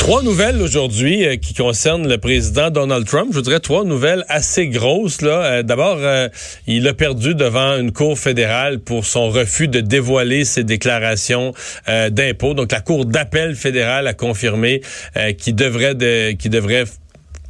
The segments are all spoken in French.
Trois nouvelles aujourd'hui euh, qui concernent le président Donald Trump. Je dirais trois nouvelles assez grosses. Là. Euh, D'abord, euh, il a perdu devant une cour fédérale pour son refus de dévoiler ses déclarations d'impôts. Donc, la cour d'appel fédérale a confirmé qu'il devrait, de, qu'il devrait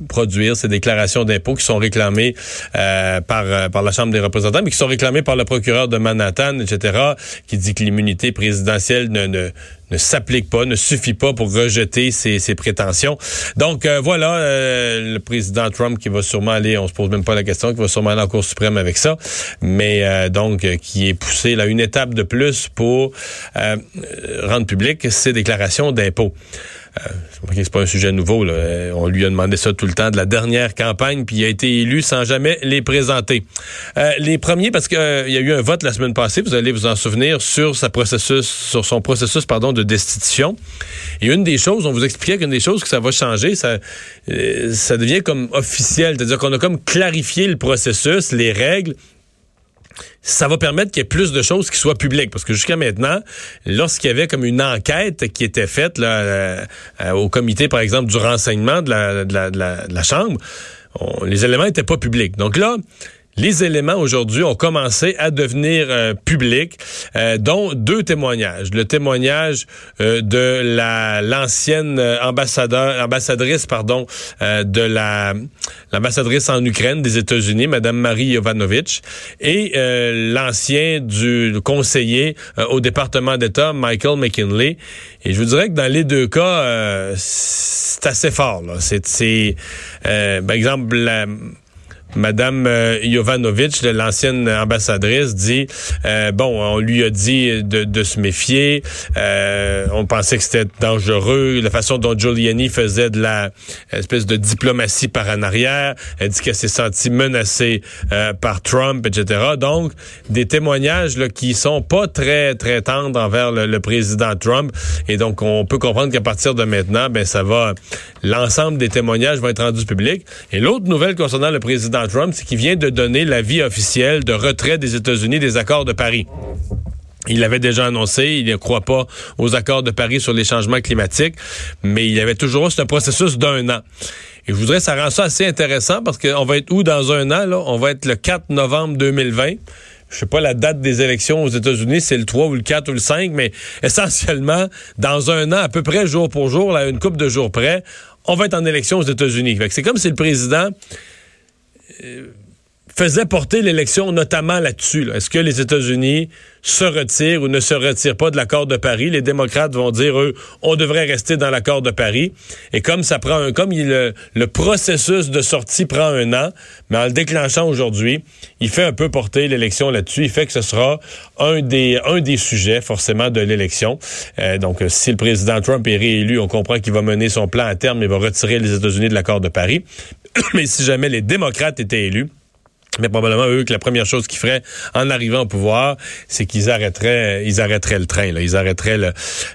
produire ces déclarations d'impôts qui sont réclamées euh, par, euh, par la Chambre des représentants, mais qui sont réclamées par le procureur de Manhattan, etc., qui dit que l'immunité présidentielle ne, ne, ne s'applique pas, ne suffit pas pour rejeter ces, ces prétentions. Donc euh, voilà, euh, le président Trump qui va sûrement aller, on se pose même pas la question, qui va sûrement aller en Cour suprême avec ça, mais euh, donc euh, qui est poussé là une étape de plus pour euh, rendre public ses déclarations d'impôts. Euh, c'est pas un sujet nouveau. Euh, On lui a demandé ça tout le temps de la dernière campagne, puis il a été élu sans jamais les présenter. Euh, les premiers, parce qu'il y a eu un vote la semaine passée, vous allez vous en souvenir, sur sa processus, sur son processus pardon de destitution. Et une des choses, on vous expliquait qu'une des choses que ça va changer, ça, ça devient comme officiel, c'est-à-dire qu'on a comme clarifié le processus, les règles ça va permettre qu'il y ait plus de choses qui soient publiques. Parce que jusqu'à maintenant, lorsqu'il y avait comme une enquête qui était faite euh, euh, au comité, par exemple, du renseignement de la, Chambre, les éléments n'étaient pas publics. Donc là, les éléments aujourd'hui ont commencé à devenir euh, publics, euh, dont deux témoignages. Le témoignage euh, de la l'ancienne euh, ambassadeur, ambassadrice pardon euh, de la l'ambassadrice en Ukraine des États-Unis, Madame Marie Yovanovitch, et euh, l'ancien du conseiller au département d'État, Michael McKinley. Et je vous dirais que dans les deux cas, c'est assez fort. C'est, par exemple la Madame euh, Jovanovic, l'ancienne ambassadrice, dit euh, bon, on lui a dit de, de se méfier. euh, on pensait que c'était dangereux. La façon dont Giuliani faisait de la espèce de diplomatie par en arrière. Elle dit qu'elle s'est sentie menacée euh, par Trump, etc. Donc, des témoignages là, qui sont pas très très tendres envers le, le président Trump. Et donc, on peut comprendre qu'à partir de maintenant, ben ça va. L'ensemble des témoignages vont être rendus publics. Et l'autre nouvelle concernant le président Trump, c'est qu'il vient de donner l'avis officiel de retrait des États-Unis des accords de Paris. Il l'avait déjà annoncé, il ne croit pas aux accords de Paris sur les changements climatiques, mais il y avait toujours un processus d'un an. Et je voudrais ça rend ça assez intéressant parce qu'on va être où dans un an? Là? On va être le 4 novembre 2020. Je sais pas la date des élections aux États-Unis, c'est le 3 ou le 4 ou le 5, mais essentiellement, dans un an, à peu près jour pour jour, là, une coupe de jours près, on va être en élection aux États-Unis. C'est comme si le président faisait porter l'élection notamment là-dessus. là. Est-ce que les États-Unis se retirent ou ne se retirent pas de l'accord de Paris? Les démocrates vont dire, eux, on devrait rester dans l'accord de Paris. Et comme ça prend un, comme le processus de sortie prend un an, mais en le déclenchant aujourd'hui, il fait un peu porter l'élection là-dessus. Il fait que ce sera un des, un des sujets, forcément, de l'élection. Euh, donc, euh, si le président Trump est réélu, on comprend qu'il va mener son plan à terme et va retirer les États-Unis de l'accord de Paris. mais si jamais les démocrates étaient élus, mais probablement eux que la première chose qu'ils feraient en arrivant au pouvoir, c'est qu'ils arrêteraient, ils arrêteraient le train. Là. Ils arrêteraient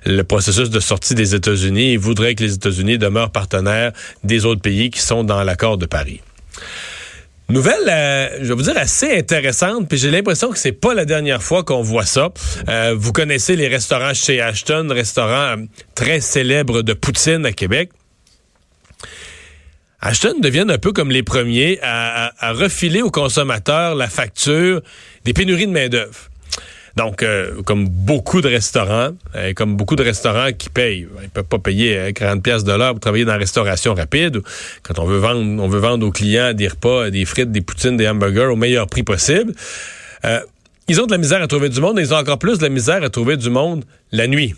le, processus de sortie des États-Unis. Ils voudraient que les États-Unis demeurent partenaires des autres pays qui sont dans l'accord de Paris. Nouvelle, euh, je vais vous dire, assez intéressante, puis j'ai l'impression que c'est pas la dernière fois qu'on voit ça. Euh, vous connaissez les restaurants chez Ashton, restaurant euh, très célèbre de poutine à Québec. Ashton deviennent un peu comme les premiers à, refiler aux consommateurs la facture des pénuries de main-d'œuvre. Donc, euh, comme beaucoup de restaurants, euh, comme beaucoup de restaurants qui payent, ils peuvent pas payer euh, 40 pièces de l'heure pour travailler dans la restauration rapide. Quand on veut vendre, on veut vendre aux clients des repas, des frites, des poutines, des hamburgers au meilleur prix possible. Euh, ils ont de la misère à trouver du monde et ils ont encore plus de la misère à trouver du monde la nuit.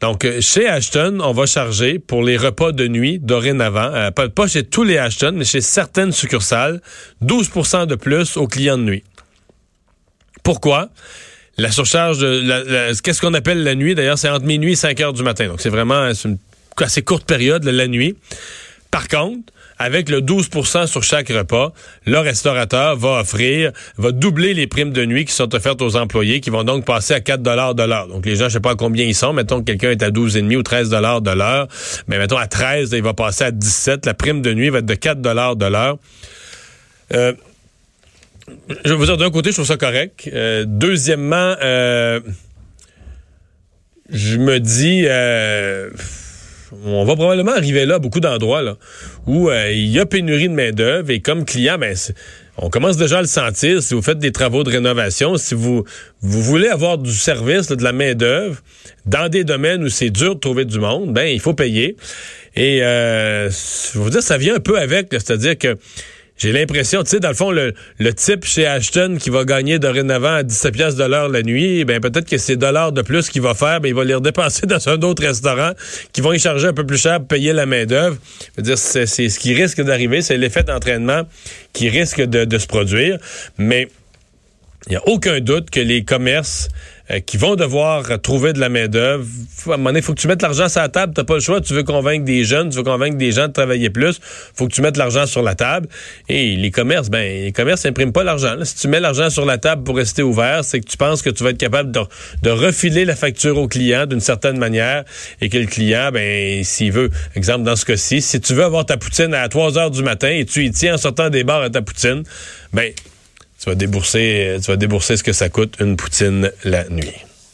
Donc, euh, chez Ashton, on va charger pour les repas de nuit dorénavant, euh, pas, chez tous les Ashton, mais chez certaines succursales, 12% de plus aux clients de nuit. Pourquoi? La surcharge, de qu'est-ce qu'on appelle la nuit? D'ailleurs, c'est entre minuit et 5 heures du matin. Donc, c'est vraiment une assez courte période, la nuit. Par contre, avec le 12% sur chaque repas, le restaurateur va offrir, va doubler les primes de nuit qui sont offertes aux employés, qui vont donc passer à 4 de l'heure. Donc les gens, je sais pas combien ils sont, mettons que quelqu'un est à 12,5 ou 13 de l'heure, mais mettons à 13, il va passer à 17. La prime de nuit va être de 4 de l'heure. Euh, je vais vous dire, d'un côté, je trouve ça correct. Euh, deuxièmement, euh, je me dis on va probablement arriver là, beaucoup d'endroits là, où euh, il y a pénurie de main-d'œuvre et comme client, ben, on commence déjà à le sentir si vous faites des travaux de rénovation, si vous, vous voulez avoir du service, de la main-d'œuvre, dans des domaines où c'est dur de trouver du monde, ben il faut payer. Et euh, je veux dire, ça vient un peu avec, c'est-à-dire que j'ai l'impression, tu sais, dans le fond, le, type chez Ashton qui va gagner dorénavant à 17 pièces de la nuit, ben peut-être que ces dollars de plus qu'il va faire, ben il va les redépenser dans un autre restaurant qui vont y charger un peu plus cher pour payer la main d'œuvre. dire, c'est ce qui risque d'arriver, c'est l'effet d'entraînement qui risque de, de se produire, mais il n'y a aucun doute que les commerces qui vont devoir trouver de la main-d'œuvre. À un moment donné, faut que tu mettes l'argent sur la table. Tu n'as pas le choix. Tu veux convaincre des jeunes, tu veux convaincre des gens de travailler plus. faut que tu mettes l'argent sur la table. Et les commerces, ben, les commerces n'impriment pas l'argent. Si tu mets l'argent sur la table pour rester ouvert, c'est que tu penses que tu vas être capable de, refiler la facture au client d'une certaine manière et que le client, ben, s'il veut, exemple dans ce cas-ci, si tu veux avoir ta poutine à 3 heures du matin et tu y tiens en sortant des bars à ta poutine, ben, tu vas débourser, tu vas débourser ce que ça coûte une poutine la nuit.